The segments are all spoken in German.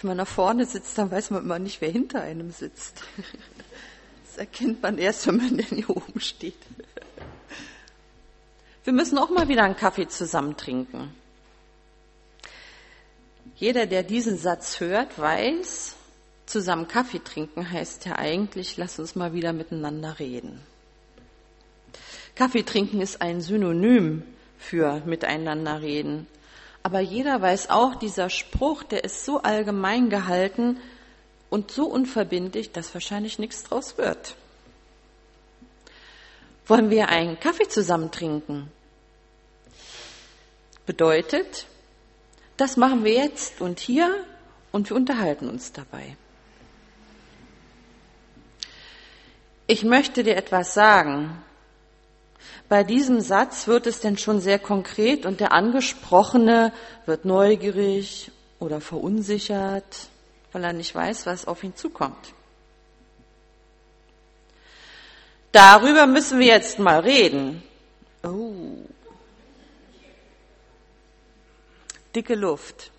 Wenn man nach vorne sitzt, dann weiß man immer nicht, wer hinter einem sitzt. Das erkennt man erst, wenn man denn hier oben steht. Wir müssen auch mal wieder einen Kaffee zusammen trinken. Jeder, der diesen Satz hört, weiß, zusammen Kaffee trinken heißt ja eigentlich, lass uns mal wieder miteinander reden. Kaffee trinken ist ein Synonym für miteinander reden. Aber jeder weiß auch, dieser Spruch, der ist so allgemein gehalten und so unverbindlich, dass wahrscheinlich nichts draus wird. Wollen wir einen Kaffee zusammen trinken? Bedeutet, das machen wir jetzt und hier und wir unterhalten uns dabei. Ich möchte dir etwas sagen. Bei diesem Satz wird es denn schon sehr konkret und der Angesprochene wird neugierig oder verunsichert, weil er nicht weiß, was auf ihn zukommt. Darüber müssen wir jetzt mal reden. Oh. Dicke Luft.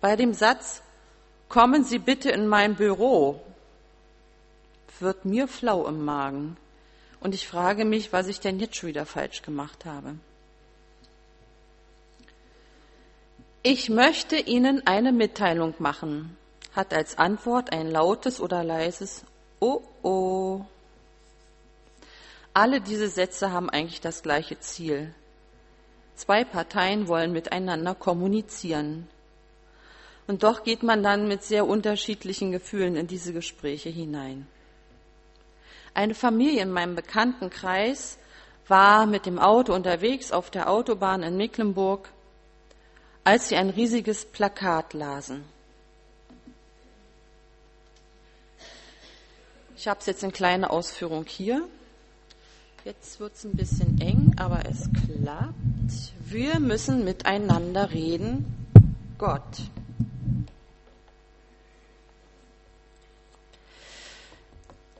Bei dem Satz, kommen Sie bitte in mein Büro, wird mir flau im Magen. Und ich frage mich, was ich denn jetzt schon wieder falsch gemacht habe. Ich möchte Ihnen eine Mitteilung machen, hat als Antwort ein lautes oder leises Oh oh. Alle diese Sätze haben eigentlich das gleiche Ziel. Zwei Parteien wollen miteinander kommunizieren. Und doch geht man dann mit sehr unterschiedlichen Gefühlen in diese Gespräche hinein. Eine Familie in meinem Bekanntenkreis war mit dem Auto unterwegs auf der Autobahn in Mecklenburg, als sie ein riesiges Plakat lasen. Ich habe es jetzt in kleiner Ausführung hier. Jetzt wird es ein bisschen eng, aber es klappt. Wir müssen miteinander reden. Gott.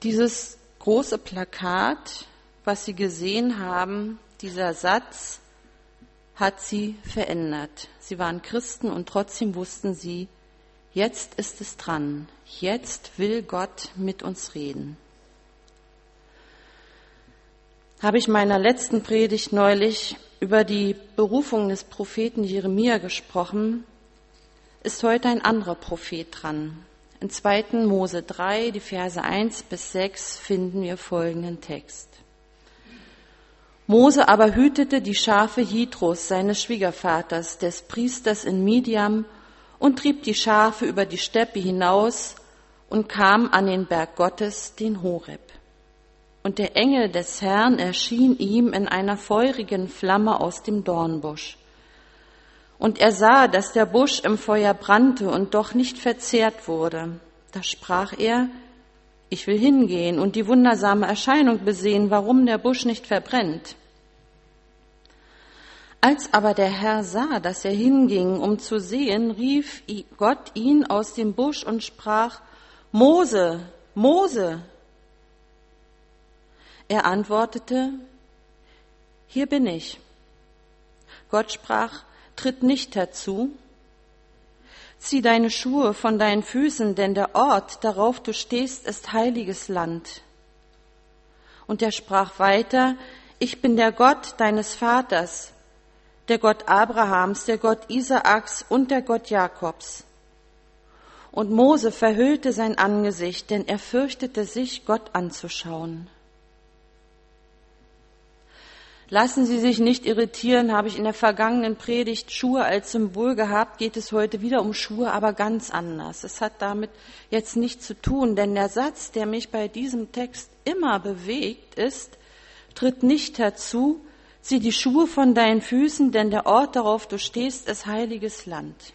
Dieses große Plakat, was Sie gesehen haben, dieser Satz hat Sie verändert. Sie waren Christen und trotzdem wussten Sie, jetzt ist es dran. Jetzt will Gott mit uns reden. Habe ich meiner letzten Predigt neulich über die Berufung des Propheten Jeremia gesprochen, ist heute ein anderer Prophet dran. In 2. Mose 3, die Verse 1 bis 6 finden wir folgenden Text. Mose aber hütete die Schafe Jitros, seines Schwiegervaters, des Priesters in Midian, und trieb die Schafe über die Steppe hinaus und kam an den Berg Gottes, den Horeb. Und der Engel des Herrn erschien ihm in einer feurigen Flamme aus dem Dornbusch. Und er sah, dass der Busch im Feuer brannte und doch nicht verzehrt wurde. Da sprach er, ich will hingehen und die wundersame Erscheinung besehen, warum der Busch nicht verbrennt. Als aber der Herr sah, dass er hinging, um zu sehen, rief Gott ihn aus dem Busch und sprach, Mose, Mose. Er antwortete, hier bin ich. Gott sprach, tritt nicht herzu. Zieh deine Schuhe von deinen Füßen, denn der Ort, darauf du stehst, ist heiliges Land. Und er sprach weiter, ich bin der Gott deines Vaters, der Gott Abrahams, der Gott Isaaks und der Gott Jakobs. Und Mose verhüllte sein Angesicht, denn er fürchtete sich, Gott anzuschauen. Lassen Sie sich nicht irritieren, habe ich in der vergangenen Predigt Schuhe als Symbol gehabt, geht es heute wieder um Schuhe, aber ganz anders. Es hat damit jetzt nichts zu tun, denn der Satz, der mich bei diesem Text immer bewegt, ist, tritt nicht herzu, zieh die Schuhe von deinen Füßen, denn der Ort, darauf du stehst, ist heiliges Land.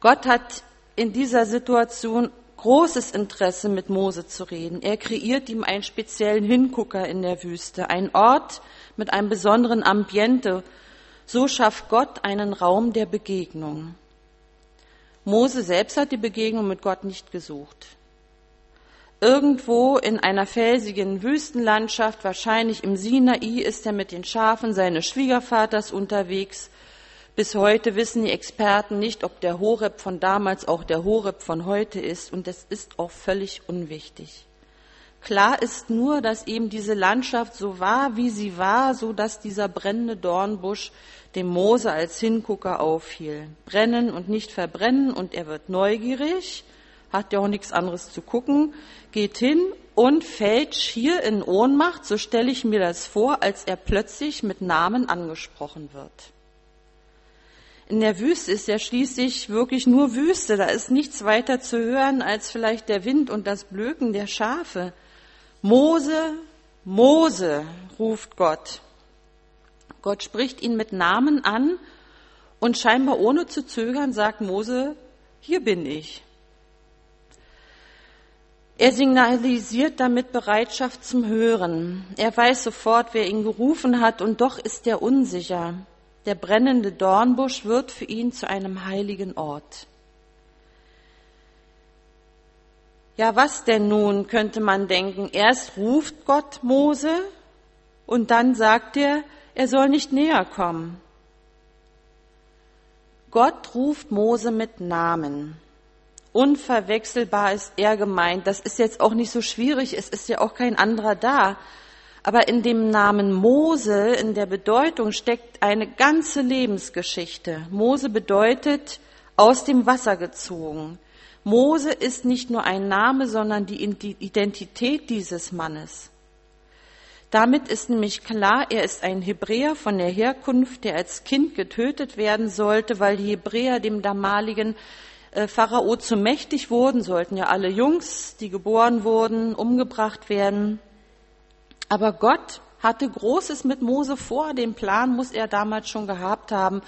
Gott hat in dieser Situation großes Interesse, mit Mose zu reden. Er kreiert ihm einen speziellen Hingucker in der Wüste, einen Ort mit einem besonderen Ambiente. So schafft Gott einen Raum der Begegnung. Mose selbst hat die Begegnung mit Gott nicht gesucht. Irgendwo in einer felsigen Wüstenlandschaft, wahrscheinlich im Sinai, ist er mit den Schafen seines Schwiegervaters unterwegs, Bis heute wissen die Experten nicht, ob der Horeb von damals auch der Horeb von heute ist, und das ist auch völlig unwichtig. Klar ist nur, dass eben diese Landschaft so war, wie sie war, so dass dieser brennende Dornbusch dem Mose als Hingucker auffiel. Brennen und nicht verbrennen und er wird neugierig, hat ja auch nichts anderes zu gucken, geht hin und fällt schier in Ohnmacht, so stelle ich mir das vor, als er plötzlich mit Namen angesprochen wird. In der Wüste ist ja schließlich wirklich nur Wüste, da ist nichts weiter zu hören als vielleicht der Wind und das Blöken der Schafe. Mose, Mose, ruft Gott. Gott spricht ihn mit Namen an und scheinbar ohne zu zögern sagt Mose, hier bin ich. Er signalisiert damit Bereitschaft zum Hören. Er weiß sofort, wer ihn gerufen hat, und doch ist er unsicher. Der brennende Dornbusch wird für ihn zu einem heiligen Ort. Ja, was denn nun, könnte man denken. Erst ruft Gott Mose und dann sagt er, er soll nicht näher kommen. Gott ruft Mose mit Namen. Unverwechselbar ist er gemeint. Das ist jetzt auch nicht so schwierig, es ist ja auch kein anderer da. Aber in dem Namen Mose, in der Bedeutung steckt eine ganze Lebensgeschichte. Mose bedeutet aus dem Wasser gezogen. Mose ist nicht nur ein Name, sondern die Identität dieses Mannes. Damit ist nämlich klar, er ist ein Hebräer von der Herkunft, der als Kind getötet werden sollte, weil die Hebräer dem damaligen äh, Pharao zu mächtig wurden, sollten ja alle Jungs, die geboren wurden, umgebracht werden. Aber Gott hatte Großes mit Mose vor, den Plan muss er damals schon gehabt haben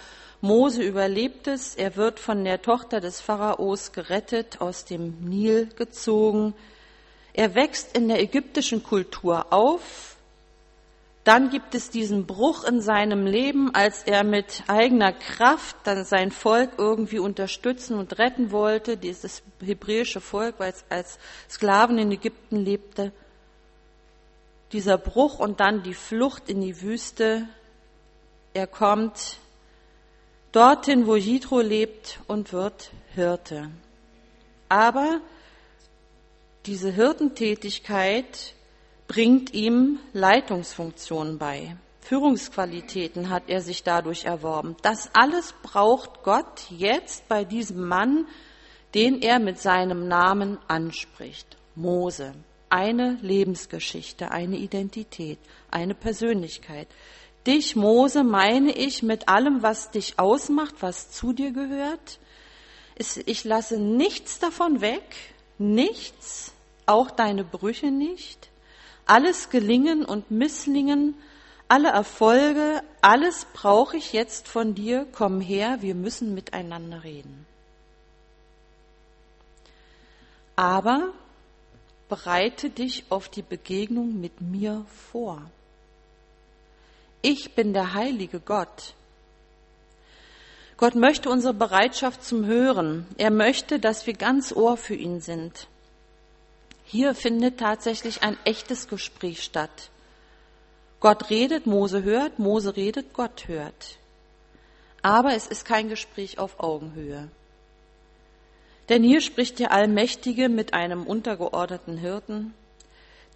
Mose überlebt es, er wird von der Tochter des Pharaos gerettet, aus dem Nil gezogen. Er wächst in der ägyptischen Kultur auf. Dann gibt es diesen Bruch in seinem Leben, als er mit eigener Kraft dann sein Volk irgendwie unterstützen und retten wollte, dieses hebräische Volk, weil es als Sklaven in Ägypten lebte. Dieser Bruch und dann die Flucht in die Wüste. Er kommt dorthin, wo Jitro lebt und wird Hirte. Aber diese Hirtentätigkeit bringt ihm Leitungsfunktionen bei. Führungsqualitäten hat er sich dadurch erworben. Das alles braucht Gott jetzt bei diesem Mann, den er mit seinem Namen anspricht. Mose. Eine Lebensgeschichte, eine Identität, eine Persönlichkeit. Dich, Mose, meine ich mit allem, was dich ausmacht, was zu dir gehört. Ich lasse nichts davon weg, nichts, auch deine Brüche nicht. Alles Gelingen und Misslingen, alle Erfolge, alles brauche ich jetzt von dir. Komm her, wir müssen miteinander reden. Aber bereite dich auf die Begegnung mit mir vor. Ich bin der heilige Gott. Gott möchte unsere Bereitschaft zum Hören. Er möchte, dass wir ganz Ohr für ihn sind. Hier findet tatsächlich ein echtes Gespräch statt. Gott redet, Mose hört, Mose redet, Gott hört. Aber es ist kein Gespräch auf Augenhöhe. Denn hier spricht der Allmächtige mit einem untergeordneten Hirten,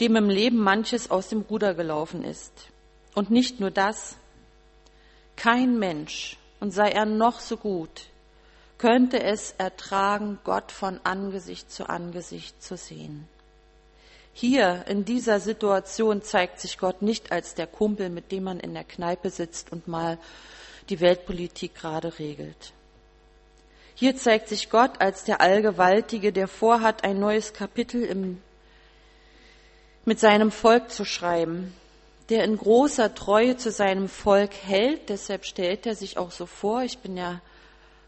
dem im Leben manches aus dem Ruder gelaufen ist. Und nicht nur das, kein Mensch, und sei er noch so gut, könnte es ertragen, Gott von Angesicht zu Angesicht zu sehen. Hier in dieser Situation zeigt sich Gott nicht als der Kumpel, mit dem man in der Kneipe sitzt und mal die Weltpolitik gerade regelt. Hier zeigt sich Gott als der Allgewaltige, der vorhat, ein neues Kapitel im, mit seinem Volk zu schreiben, der in großer Treue zu seinem Volk hält. Deshalb stellt er sich auch so vor, ich bin ja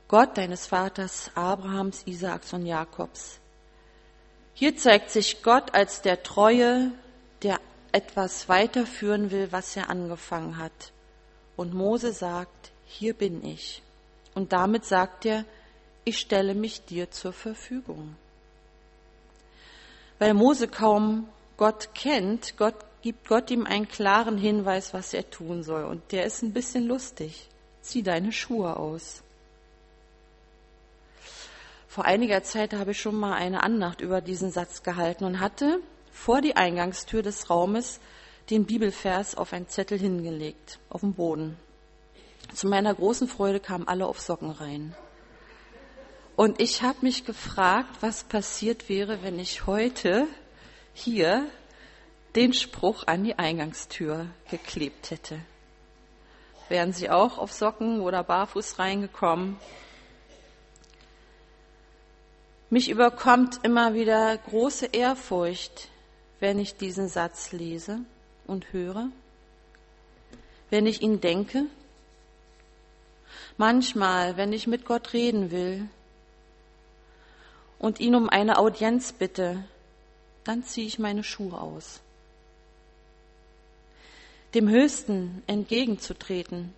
Gott deines Vaters Abrahams, Isaaks und Jakobs. Hier zeigt sich Gott als der Treue, der etwas weiterführen will, was er angefangen hat. Und Mose sagt, hier bin ich. Und damit sagt er, ich stelle mich dir zur Verfügung. Weil Mose kaum Gott kennt, Gott gibt Gott ihm einen klaren Hinweis, was er tun soll. Und der ist ein bisschen lustig. zieh deine Schuhe aus. Vor einiger Zeit habe ich schon mal eine Andacht über diesen Satz gehalten und hatte vor die Eingangstür des Raumes den Bibelvers auf einen Zettel hingelegt, auf dem Boden. Zu meiner großen Freude kamen alle auf Socken rein. Und ich habe mich gefragt, was passiert wäre, wenn ich heute hier den Spruch an die Eingangstür geklebt hätte. Wären Sie auch auf Socken oder barfuß reingekommen? Mich überkommt immer wieder große Ehrfurcht, wenn ich diesen Satz lese und höre, wenn ich ihn denke. Manchmal, wenn ich mit Gott reden will und ihn um eine Audienz bitte, dann ziehe ich meine Schuhe aus. Dem Höchsten entgegenzutreten,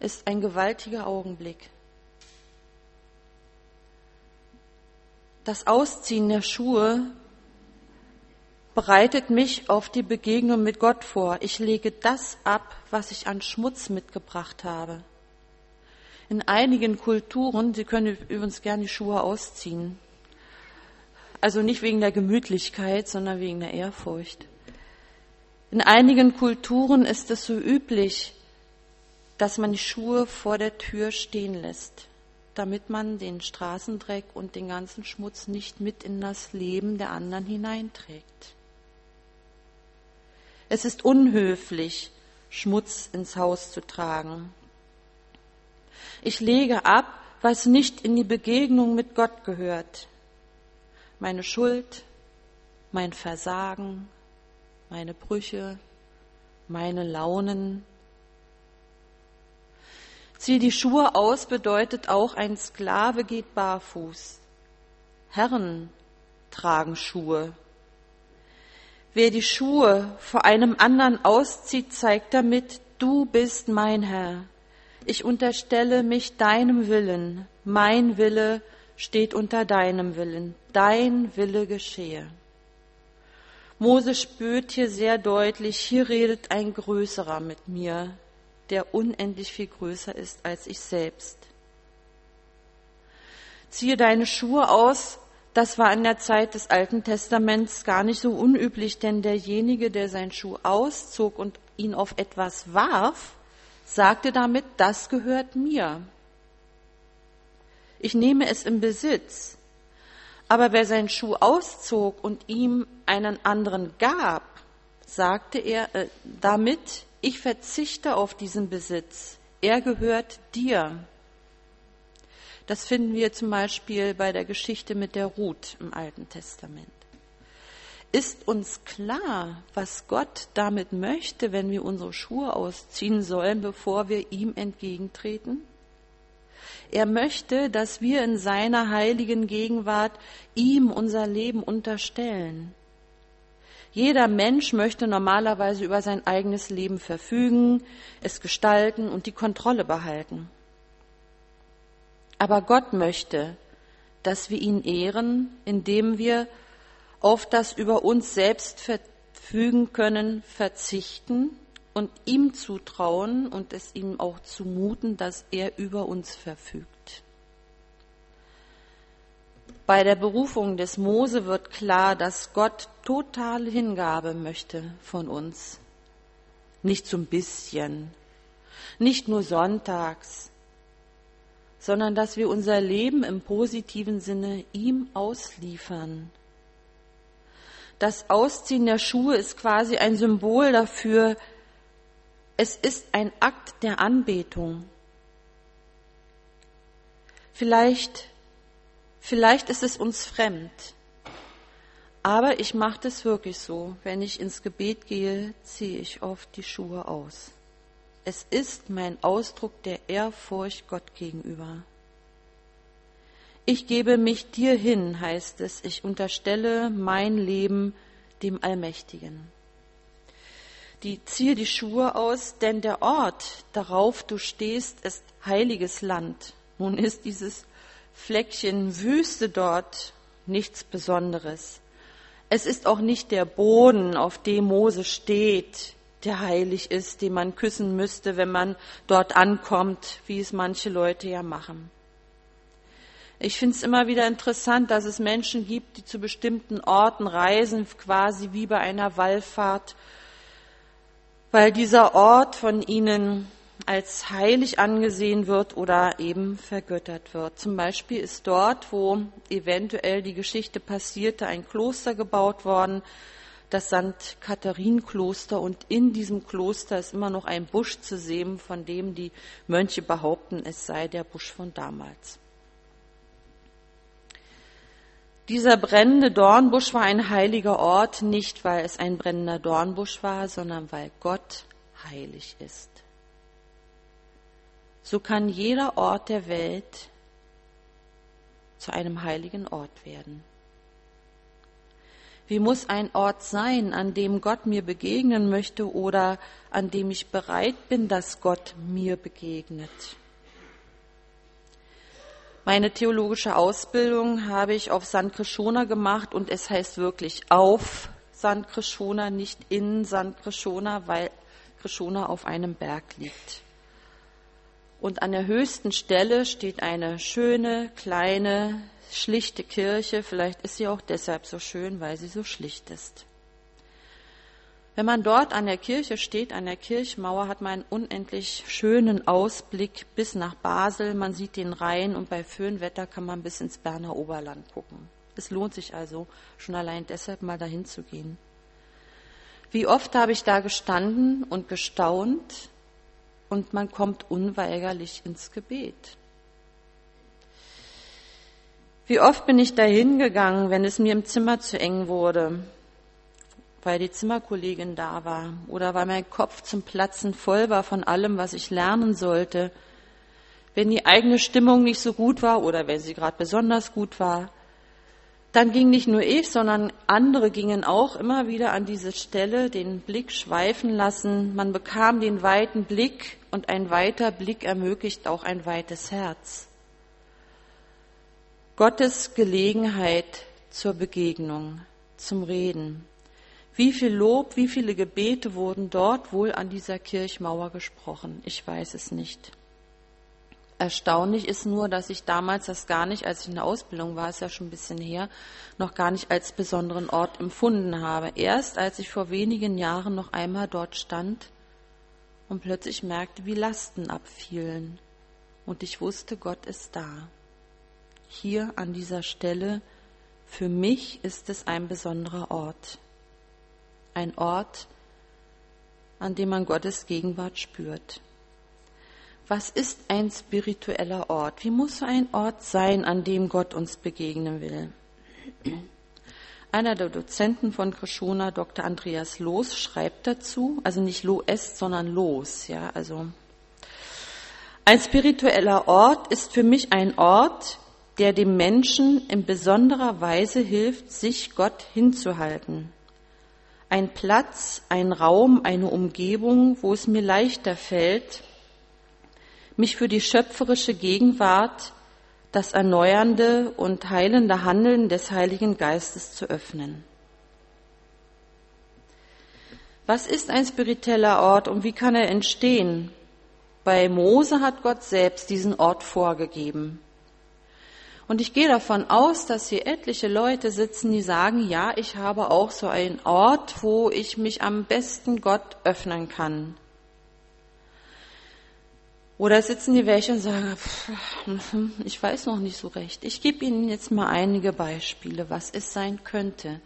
ist ein gewaltiger Augenblick. Das Ausziehen der Schuhe bereitet mich auf die Begegnung mit Gott vor. Ich lege das ab, was ich an Schmutz mitgebracht habe. In einigen Kulturen, Sie können übrigens gerne die Schuhe ausziehen. Also nicht wegen der Gemütlichkeit, sondern wegen der Ehrfurcht. In einigen Kulturen ist es so üblich, dass man die Schuhe vor der Tür stehen lässt damit man den Straßendreck und den ganzen Schmutz nicht mit in das Leben der anderen hineinträgt. Es ist unhöflich, Schmutz ins Haus zu tragen. Ich lege ab, was nicht in die Begegnung mit Gott gehört. Meine Schuld, mein Versagen, meine Brüche, meine Launen, Zieh die Schuhe aus bedeutet auch, ein Sklave geht barfuß. Herren tragen Schuhe. Wer die Schuhe vor einem anderen auszieht, zeigt damit, du bist mein Herr. Ich unterstelle mich deinem Willen. Mein Wille steht unter deinem Willen. Dein Wille geschehe. Mose spürt hier sehr deutlich, hier redet ein Größerer mit mir, der unendlich viel größer ist als ich selbst. Ziehe deine Schuhe aus, das war in der Zeit des Alten Testaments gar nicht so unüblich, denn derjenige, der seinen Schuh auszog und ihn auf etwas warf, sagte damit, das gehört mir. Ich nehme es im Besitz. Aber wer seinen Schuh auszog und ihm einen anderen gab, sagte er äh, damit, ich verzichte auf diesen Besitz, er gehört dir. Das finden wir zum Beispiel bei der Geschichte mit der Ruth im Alten Testament. Ist uns klar, was Gott damit möchte, wenn wir unsere Schuhe ausziehen sollen, bevor wir ihm entgegentreten? Er möchte, dass wir in seiner heiligen Gegenwart ihm unser Leben unterstellen. Jeder Mensch möchte normalerweise über sein eigenes Leben verfügen, es gestalten und die Kontrolle behalten. Aber Gott möchte, dass wir ihn ehren, indem wir auf das über uns selbst verfügen können verzichten und ihm zutrauen und es ihm auch zumuten, dass er über uns verfügt. Bei der Berufung des Mose wird klar, dass Gott totale Hingabe möchte von uns. Nicht ein bisschen, nicht nur sonntags, sondern dass wir unser Leben im positiven Sinne ihm ausliefern. Das Ausziehen der Schuhe ist quasi ein Symbol dafür, es ist ein Akt der Anbetung. Vielleicht Vielleicht ist es uns fremd, aber ich mache das wirklich so. Wenn ich ins Gebet gehe, ziehe ich oft die Schuhe aus. Es ist mein Ausdruck der Ehrfurcht Gott gegenüber. Ich gebe mich dir hin, heißt es. Ich unterstelle mein Leben dem Allmächtigen. Die ziehe die Schuhe aus, denn der Ort, darauf du stehst, ist heiliges Land. Nun ist dieses Fleckchen Wüste dort nichts Besonderes. Es ist auch nicht der Boden, auf dem Mose steht, der heilig ist, den man küssen müsste, wenn man dort ankommt, wie es manche Leute ja machen. Ich finde es immer wieder interessant, dass es Menschen gibt, die zu bestimmten Orten reisen, quasi wie bei einer Wallfahrt, weil dieser Ort von ihnen als heilig angesehen wird oder eben vergöttert wird. Zum Beispiel ist dort, wo eventuell die Geschichte passierte, ein Kloster gebaut worden, das St. Katharinenkloster und in diesem Kloster ist immer noch ein Busch zu sehen, von dem die Mönche behaupten, es sei der Busch von damals. Dieser brennende Dornbusch war ein heiliger Ort, nicht weil es ein brennender Dornbusch war, sondern weil Gott heilig ist. So kann jeder Ort der Welt zu einem heiligen Ort werden. Wie muss ein Ort sein, an dem Gott mir begegnen möchte oder an dem ich bereit bin, dass Gott mir begegnet? Meine theologische Ausbildung habe ich auf St. Krishona gemacht und es heißt wirklich auf St. Krishona, nicht in St. Krishona, weil Krishona auf einem Berg liegt. Und an der höchsten Stelle steht eine schöne, kleine, schlichte Kirche. Vielleicht ist sie auch deshalb so schön, weil sie so schlicht ist. Wenn man dort an der Kirche steht, an der Kirchmauer, hat man einen unendlich schönen Ausblick bis nach Basel. Man sieht den Rhein und bei Föhnwetter kann man bis ins Berner Oberland gucken. Es lohnt sich also schon allein deshalb mal dahin zu gehen. Wie oft habe ich da gestanden und gestaunt und man kommt unweigerlich ins Gebet. Wie oft bin ich dahin gegangen, wenn es mir im Zimmer zu eng wurde, weil die Zimmerkollegin da war oder weil mein Kopf zum Platzen voll war von allem, was ich lernen sollte, wenn die eigene Stimmung nicht so gut war oder wenn sie gerade besonders gut war, dann ging nicht nur ich, sondern andere gingen auch immer wieder an diese Stelle, den Blick schweifen lassen. Man bekam den weiten Blick und ein weiter Blick ermöglicht auch ein weites Herz. Gottes Gelegenheit zur Begegnung, zum Reden. Wie viel Lob, wie viele Gebete wurden dort wohl an dieser Kirchmauer gesprochen? Ich weiß es nicht. Erstaunlich ist nur, dass ich damals das gar nicht, als ich in der Ausbildung war, ist ja schon ein bisschen her, noch gar nicht als besonderen Ort empfunden habe. Erst als ich vor wenigen Jahren noch einmal dort stand und plötzlich merkte, wie Lasten abfielen. Und ich wusste, Gott ist da. Hier an dieser Stelle, für mich ist es ein besonderer Ort ein Ort, an dem man Gottes Gegenwart spürt. Was ist ein spiritueller Ort? Wie muss so ein Ort sein, an dem Gott uns begegnen will? Einer der Dozenten von Krishona, Dr. Andreas Loos, schreibt dazu, also nicht Loes, sondern Los, ja, also. Ein spiritueller Ort ist für mich ein Ort, der dem Menschen in besonderer Weise hilft, sich Gott hinzuhalten ein Platz, ein Raum, eine Umgebung, wo es mir leichter fällt, mich für die schöpferische Gegenwart, das erneuernde und heilende Handeln des Heiligen Geistes zu öffnen. Was ist ein spiritueller Ort und wie kann er entstehen? Bei Mose hat Gott selbst diesen Ort vorgegeben. Und ich gehe davon aus, dass hier etliche Leute sitzen, die sagen, ja, ich habe auch so einen Ort, wo ich mich am besten Gott öffnen kann. Oder sitzen die welche und sagen, pff, ich weiß noch nicht so recht. Ich gebe Ihnen jetzt mal einige Beispiele, was es sein könnte.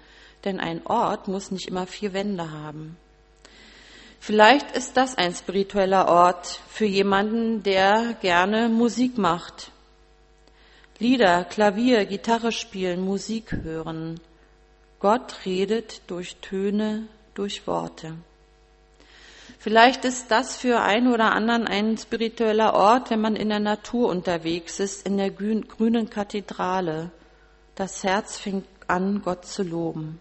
Denn ein Ort muss nicht immer vier Wände haben. Vielleicht ist das ein spiritueller Ort für jemanden, der gerne Musik macht Lieder, Klavier, Gitarre spielen, Musik hören. Gott redet durch Töne, durch Worte. Vielleicht ist das für einen oder anderen ein spiritueller Ort, wenn man in der Natur unterwegs ist, in der grünen Kathedrale. Das Herz fängt an, Gott zu loben.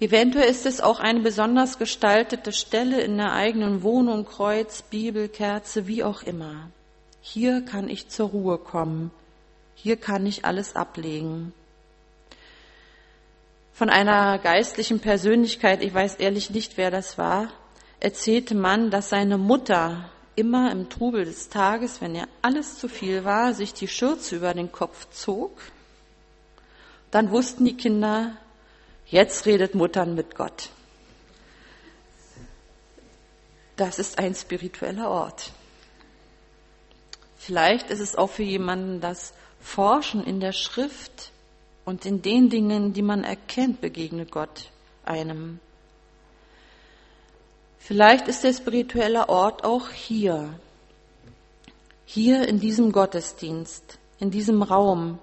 Eventuell ist es auch eine besonders gestaltete Stelle in der eigenen Wohnung, Kreuz, Bibel, Kerze, wie auch immer. Hier kann ich zur Ruhe kommen. Hier kann ich alles ablegen. Von einer geistlichen Persönlichkeit, ich weiß ehrlich nicht, wer das war, erzählte man, dass seine Mutter immer im Trubel des Tages, wenn ihr alles zu viel war, sich die Schürze über den Kopf zog. Dann wussten die Kinder, jetzt redet Muttern mit Gott. Das ist ein spiritueller Ort. Vielleicht ist es auch für jemanden das Forschen in der Schrift und in den Dingen, die man erkennt, begegnet Gott einem. Vielleicht ist der spirituelle Ort auch hier, hier in diesem Gottesdienst, in diesem Raum,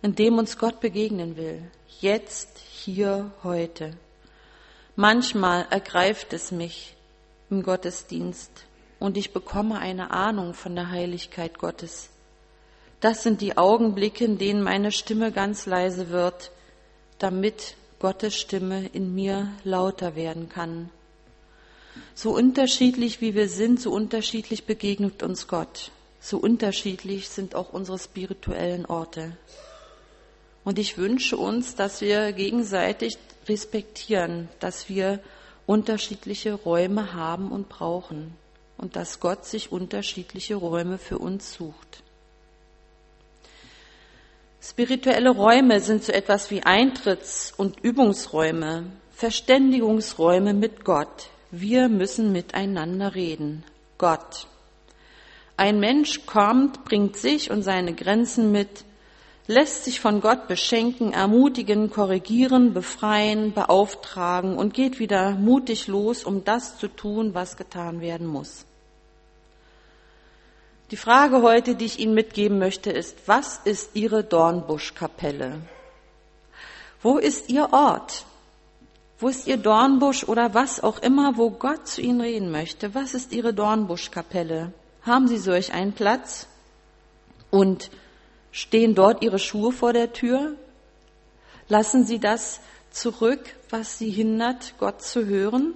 in dem uns Gott begegnen will, jetzt, hier, heute. Manchmal ergreift es mich im Gottesdienst und ich bekomme eine Ahnung von der Heiligkeit Gottes. Das sind die Augenblicke, in denen meine Stimme ganz leise wird, damit Gottes Stimme in mir lauter werden kann. So unterschiedlich wie wir sind, so unterschiedlich begegnet uns Gott. So unterschiedlich sind auch unsere spirituellen Orte. Und ich wünsche uns, dass wir gegenseitig respektieren, dass wir unterschiedliche Räume haben und brauchen und dass Gott sich unterschiedliche Räume für uns sucht. Spirituelle Räume sind so etwas wie Eintritts- und Übungsräume, Verständigungsräume mit Gott, wir müssen miteinander reden. Gott. Ein Mensch kommt, bringt sich und seine Grenzen mit, lässt sich von Gott beschenken, ermutigen, korrigieren, befreien, beauftragen und geht wieder mutig los, um das zu tun, was getan werden muss. Die Frage heute, die ich Ihnen mitgeben möchte, ist, was ist Ihre Dornbuschkapelle? Wo ist Ihr Ort? Wo ist Ihr Dornbusch oder was auch immer, wo Gott zu Ihnen reden möchte? Was ist Ihre Dornbuschkapelle? Haben Sie solch einen Platz? Und stehen dort Ihre Schuhe vor der Tür? Lassen Sie das zurück, was Sie hindert, Gott zu hören?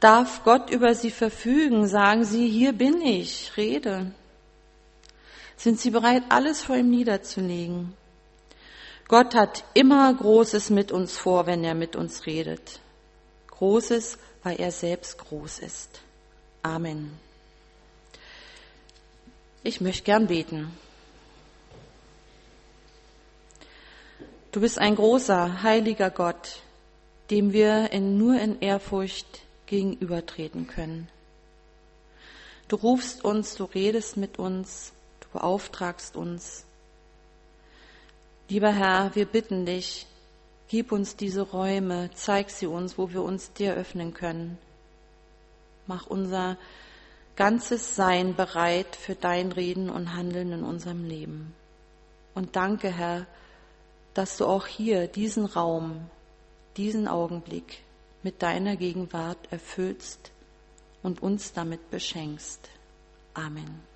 Darf Gott über Sie verfügen? Sagen Sie, hier bin ich, rede. Sind Sie bereit, alles vor ihm niederzulegen? Gott hat immer Großes mit uns vor, wenn er mit uns redet. Großes, weil er selbst groß ist. Amen. Ich möchte gern beten. Du bist ein großer, heiliger Gott, dem wir in, nur in Ehrfurcht gegenübertreten können. Du rufst uns, du redest mit uns, du beauftragst uns. Lieber Herr, wir bitten dich, gib uns diese Räume, zeig sie uns, wo wir uns dir öffnen können. Mach unser ganzes Sein bereit für dein Reden und Handeln in unserem Leben. Und danke, Herr, dass du auch hier diesen Raum, diesen Augenblick mit deiner Gegenwart erfüllst und uns damit beschenkst. Amen.